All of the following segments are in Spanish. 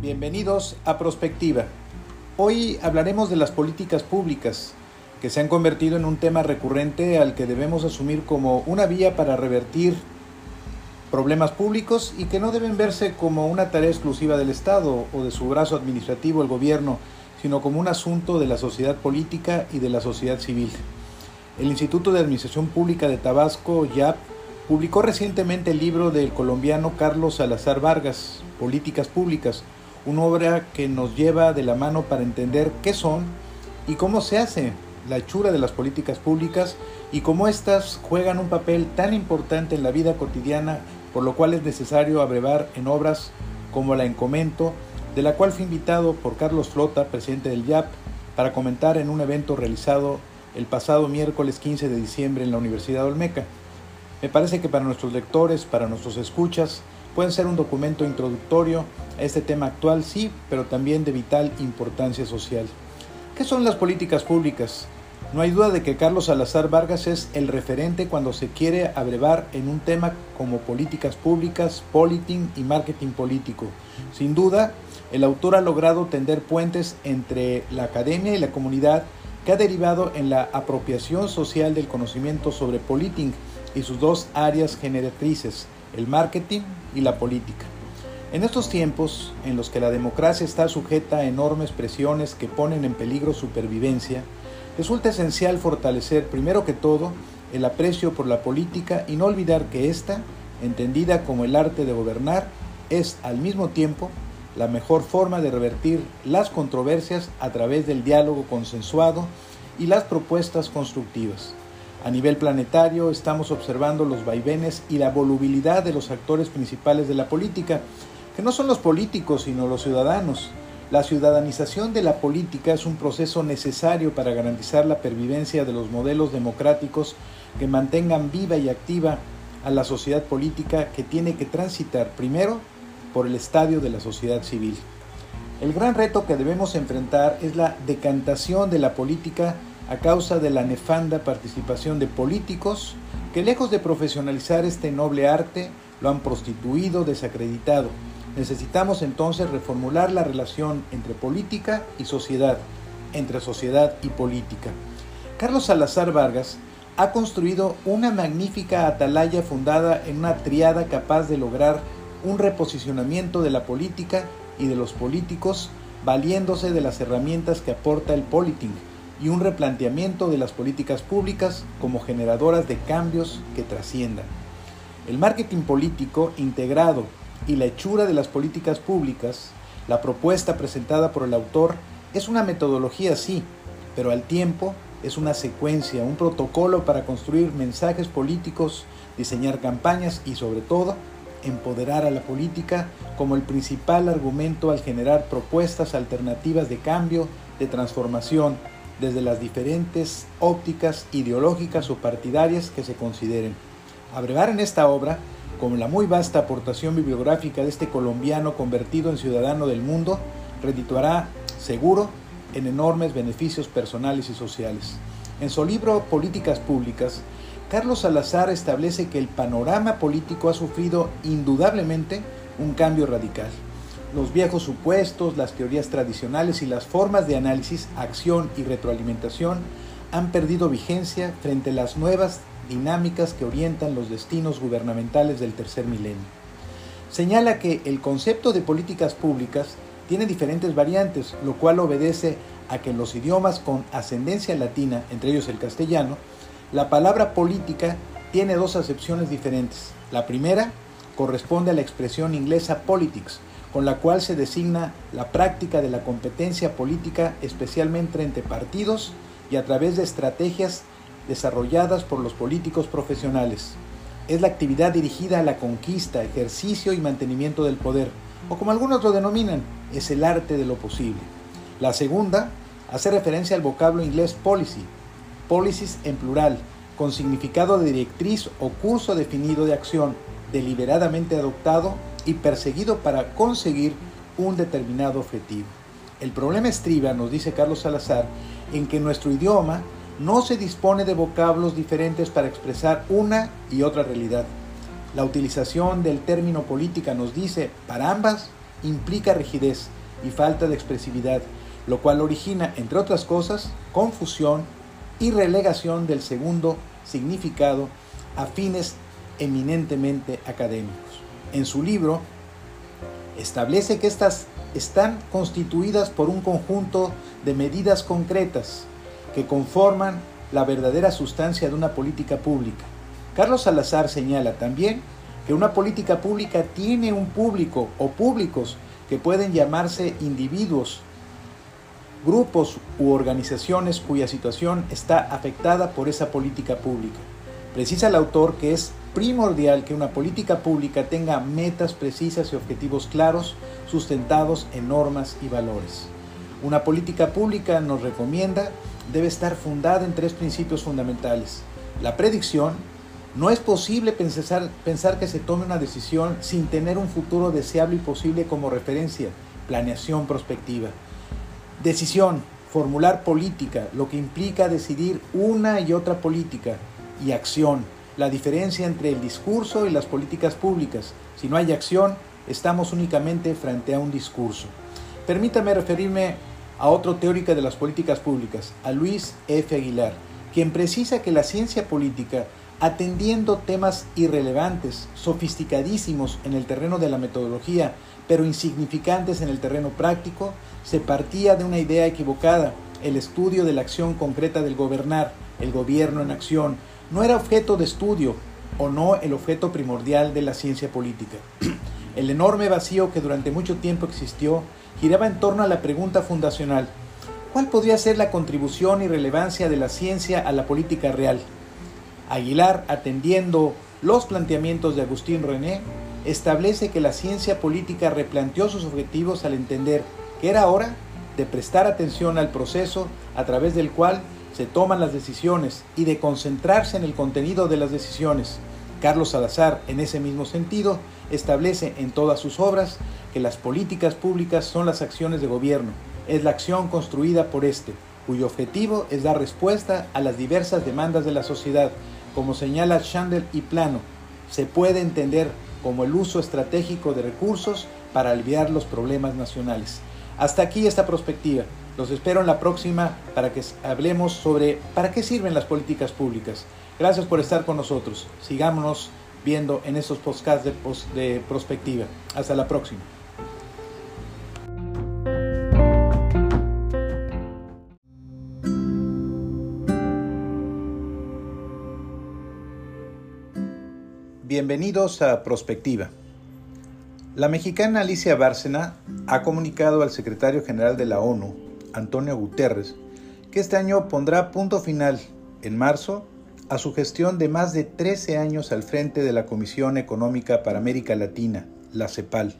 Bienvenidos a Prospectiva. Hoy hablaremos de las políticas públicas, que se han convertido en un tema recurrente al que debemos asumir como una vía para revertir problemas públicos y que no deben verse como una tarea exclusiva del Estado o de su brazo administrativo, el gobierno, sino como un asunto de la sociedad política y de la sociedad civil. El Instituto de Administración Pública de Tabasco, YAP, publicó recientemente el libro del colombiano Carlos Salazar Vargas, Políticas Públicas, una obra que nos lleva de la mano para entender qué son y cómo se hace la hechura de las políticas públicas y cómo éstas juegan un papel tan importante en la vida cotidiana, por lo cual es necesario abrevar en obras como la Encomento, de la cual fui invitado por Carlos Flota, presidente del YAP, para comentar en un evento realizado el pasado miércoles 15 de diciembre en la Universidad Olmeca. Me parece que para nuestros lectores, para nuestros escuchas, pueden ser un documento introductorio a este tema actual, sí, pero también de vital importancia social. ¿Qué son las políticas públicas? No hay duda de que Carlos Salazar Vargas es el referente cuando se quiere abrevar en un tema como políticas públicas, politing y marketing político. Sin duda, el autor ha logrado tender puentes entre la academia y la comunidad que ha derivado en la apropiación social del conocimiento sobre politing y sus dos áreas generatrices, el marketing y la política. En estos tiempos, en los que la democracia está sujeta a enormes presiones que ponen en peligro su supervivencia, resulta esencial fortalecer, primero que todo, el aprecio por la política y no olvidar que ésta, entendida como el arte de gobernar, es al mismo tiempo la mejor forma de revertir las controversias a través del diálogo consensuado y las propuestas constructivas. A nivel planetario estamos observando los vaivenes y la volubilidad de los actores principales de la política, que no son los políticos sino los ciudadanos. La ciudadanización de la política es un proceso necesario para garantizar la pervivencia de los modelos democráticos que mantengan viva y activa a la sociedad política que tiene que transitar primero por el estadio de la sociedad civil. El gran reto que debemos enfrentar es la decantación de la política a causa de la nefanda participación de políticos que lejos de profesionalizar este noble arte, lo han prostituido, desacreditado. Necesitamos entonces reformular la relación entre política y sociedad, entre sociedad y política. Carlos Salazar Vargas ha construido una magnífica atalaya fundada en una triada capaz de lograr un reposicionamiento de la política y de los políticos valiéndose de las herramientas que aporta el politing y un replanteamiento de las políticas públicas como generadoras de cambios que trasciendan. El marketing político integrado y la hechura de las políticas públicas, la propuesta presentada por el autor, es una metodología sí, pero al tiempo es una secuencia, un protocolo para construir mensajes políticos, diseñar campañas y sobre todo empoderar a la política como el principal argumento al generar propuestas alternativas de cambio, de transformación, desde las diferentes ópticas ideológicas o partidarias que se consideren. Abrevar en esta obra, como la muy vasta aportación bibliográfica de este colombiano convertido en ciudadano del mundo, redituará, seguro, en enormes beneficios personales y sociales. En su libro Políticas Públicas, Carlos Salazar establece que el panorama político ha sufrido indudablemente un cambio radical. Los viejos supuestos, las teorías tradicionales y las formas de análisis, acción y retroalimentación han perdido vigencia frente a las nuevas dinámicas que orientan los destinos gubernamentales del tercer milenio. Señala que el concepto de políticas públicas tiene diferentes variantes, lo cual obedece a que en los idiomas con ascendencia latina, entre ellos el castellano, la palabra política tiene dos acepciones diferentes. La primera corresponde a la expresión inglesa politics, con la cual se designa la práctica de la competencia política especialmente entre partidos y a través de estrategias desarrolladas por los políticos profesionales. Es la actividad dirigida a la conquista, ejercicio y mantenimiento del poder, o como algunos lo denominan, es el arte de lo posible. La segunda hace referencia al vocablo inglés policy, policies en plural, con significado de directriz o curso definido de acción, deliberadamente adoptado y perseguido para conseguir un determinado objetivo. El problema estriba, nos dice Carlos Salazar, en que nuestro idioma no se dispone de vocablos diferentes para expresar una y otra realidad. La utilización del término política nos dice, para ambas, implica rigidez y falta de expresividad, lo cual origina, entre otras cosas, confusión y relegación del segundo significado a fines eminentemente académicos. En su libro, establece que estas están constituidas por un conjunto de medidas concretas que conforman la verdadera sustancia de una política pública. Carlos Salazar señala también que una política pública tiene un público o públicos que pueden llamarse individuos, grupos u organizaciones cuya situación está afectada por esa política pública. Precisa el autor que es primordial que una política pública tenga metas precisas y objetivos claros, sustentados en normas y valores. Una política pública, nos recomienda, debe estar fundada en tres principios fundamentales. La predicción, no es posible pensar, pensar, que se tome una decisión sin tener un futuro deseable y posible como referencia. Planeación prospectiva. Decisión, formular política, lo que implica decidir una y otra política. Y acción, la diferencia entre el discurso y las políticas públicas. Si no hay acción, estamos únicamente frente a un discurso. Permítame referirme a otro teórico de las políticas públicas, a Luis F. Aguilar, quien precisa que la ciencia política, atendiendo temas irrelevantes, sofisticadísimos en el terreno de la metodología, pero insignificantes en el terreno práctico, se partía de una idea equivocada. El estudio de la acción concreta del gobernar, el gobierno en acción, no era objeto de estudio o no el objeto primordial de la ciencia política. El enorme vacío que durante mucho tiempo existió giraba en torno a la pregunta fundacional, ¿cuál podría ser la contribución y relevancia de la ciencia a la política real? Aguilar, atendiendo los planteamientos de Agustín René, establece que la ciencia política replanteó sus objetivos al entender que era hora de prestar atención al proceso a través del cual se toman las decisiones y de concentrarse en el contenido de las decisiones. Carlos Salazar, en ese mismo sentido, establece en todas sus obras que las políticas públicas son las acciones de gobierno, es la acción construida por éste, cuyo objetivo es dar respuesta a las diversas demandas de la sociedad, como señala Chandler y Plano, se puede entender como el uso estratégico de recursos para aliviar los problemas nacionales. Hasta aquí esta perspectiva. Los espero en la próxima para que hablemos sobre para qué sirven las políticas públicas. Gracias por estar con nosotros. Sigámonos viendo en estos podcasts de, de prospectiva. Hasta la próxima. Bienvenidos a Prospectiva. La mexicana Alicia Bárcena ha comunicado al secretario general de la ONU, Antonio Guterres, que este año pondrá punto final, en marzo, a su gestión de más de 13 años al frente de la Comisión Económica para América Latina, la CEPAL.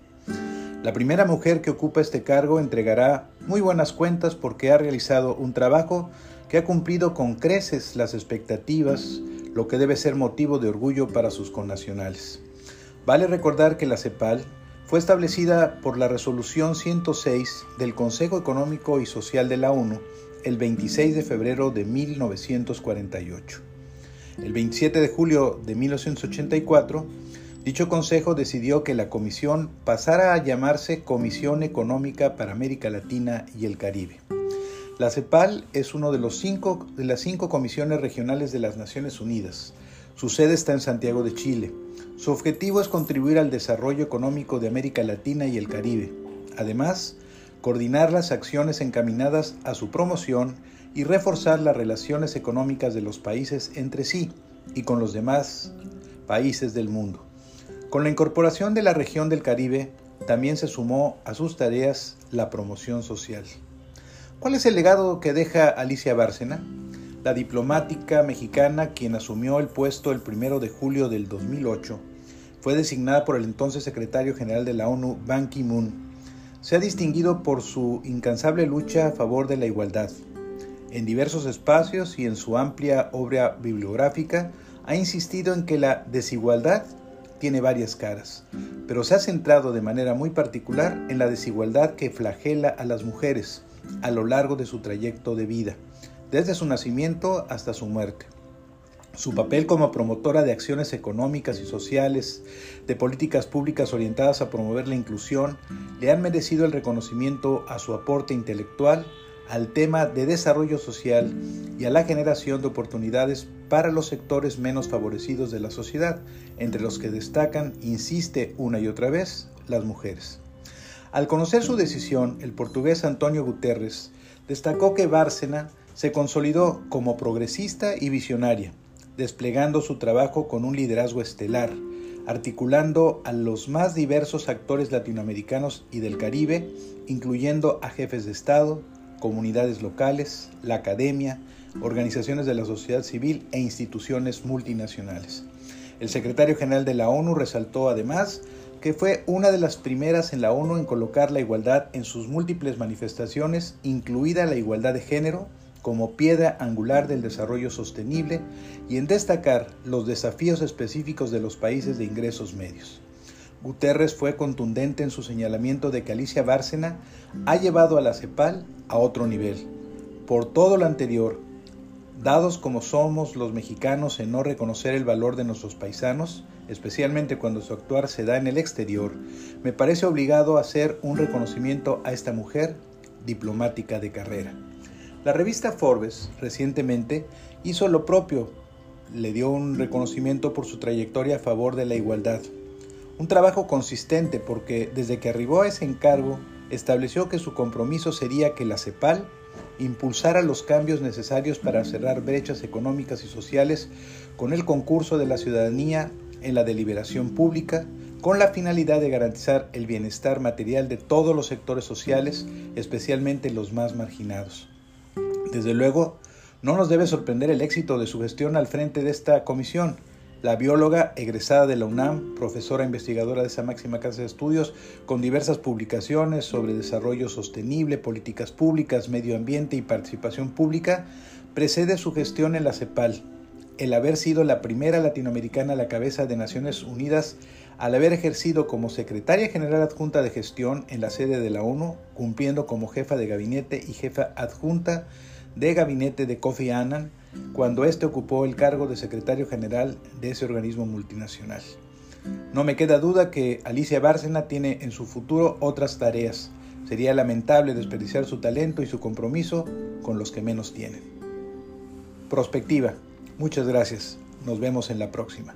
La primera mujer que ocupa este cargo entregará muy buenas cuentas porque ha realizado un trabajo que ha cumplido con creces las expectativas, lo que debe ser motivo de orgullo para sus connacionales. Vale recordar que la CEPAL fue establecida por la Resolución 106 del Consejo Económico y Social de la ONU el 26 de febrero de 1948. El 27 de julio de 1984, dicho consejo decidió que la comisión pasara a llamarse Comisión Económica para América Latina y el Caribe. La CEPAL es una de, de las cinco comisiones regionales de las Naciones Unidas. Su sede está en Santiago de Chile. Su objetivo es contribuir al desarrollo económico de América Latina y el Caribe. Además, coordinar las acciones encaminadas a su promoción y reforzar las relaciones económicas de los países entre sí y con los demás países del mundo. Con la incorporación de la región del Caribe, también se sumó a sus tareas la promoción social. ¿Cuál es el legado que deja Alicia Bárcena? La diplomática mexicana, quien asumió el puesto el 1 de julio del 2008, fue designada por el entonces secretario general de la ONU, Ban Ki-moon. Se ha distinguido por su incansable lucha a favor de la igualdad, en diversos espacios y en su amplia obra bibliográfica, ha insistido en que la desigualdad tiene varias caras, pero se ha centrado de manera muy particular en la desigualdad que flagela a las mujeres a lo largo de su trayecto de vida, desde su nacimiento hasta su muerte. Su papel como promotora de acciones económicas y sociales, de políticas públicas orientadas a promover la inclusión, le han merecido el reconocimiento a su aporte intelectual, al tema de desarrollo social y a la generación de oportunidades para los sectores menos favorecidos de la sociedad, entre los que destacan, insiste una y otra vez, las mujeres. Al conocer su decisión, el portugués Antonio Guterres destacó que Bárcena se consolidó como progresista y visionaria, desplegando su trabajo con un liderazgo estelar, articulando a los más diversos actores latinoamericanos y del Caribe, incluyendo a jefes de Estado, comunidades locales, la academia, organizaciones de la sociedad civil e instituciones multinacionales. El secretario general de la ONU resaltó además que fue una de las primeras en la ONU en colocar la igualdad en sus múltiples manifestaciones, incluida la igualdad de género, como piedra angular del desarrollo sostenible y en destacar los desafíos específicos de los países de ingresos medios. Guterres fue contundente en su señalamiento de que Alicia Bárcena ha llevado a la CEPAL a otro nivel. Por todo lo anterior, dados como somos los mexicanos en no reconocer el valor de nuestros paisanos, especialmente cuando su actuar se da en el exterior, me parece obligado hacer un reconocimiento a esta mujer diplomática de carrera. La revista Forbes recientemente hizo lo propio, le dio un reconocimiento por su trayectoria a favor de la igualdad. Un trabajo consistente porque desde que arribó a ese encargo estableció que su compromiso sería que la CEPAL impulsara los cambios necesarios para cerrar brechas económicas y sociales con el concurso de la ciudadanía en la deliberación pública, con la finalidad de garantizar el bienestar material de todos los sectores sociales, especialmente los más marginados. Desde luego, no nos debe sorprender el éxito de su gestión al frente de esta comisión. La bióloga egresada de la UNAM, profesora investigadora de esa máxima casa de estudios, con diversas publicaciones sobre desarrollo sostenible, políticas públicas, medio ambiente y participación pública, precede su gestión en la CEPAL, el haber sido la primera latinoamericana a la cabeza de Naciones Unidas al haber ejercido como secretaria general adjunta de gestión en la sede de la ONU, cumpliendo como jefa de gabinete y jefa adjunta de gabinete de Kofi Annan cuando éste ocupó el cargo de secretario general de ese organismo multinacional. No me queda duda que Alicia Bárcena tiene en su futuro otras tareas. Sería lamentable desperdiciar su talento y su compromiso con los que menos tienen. Prospectiva. Muchas gracias. Nos vemos en la próxima.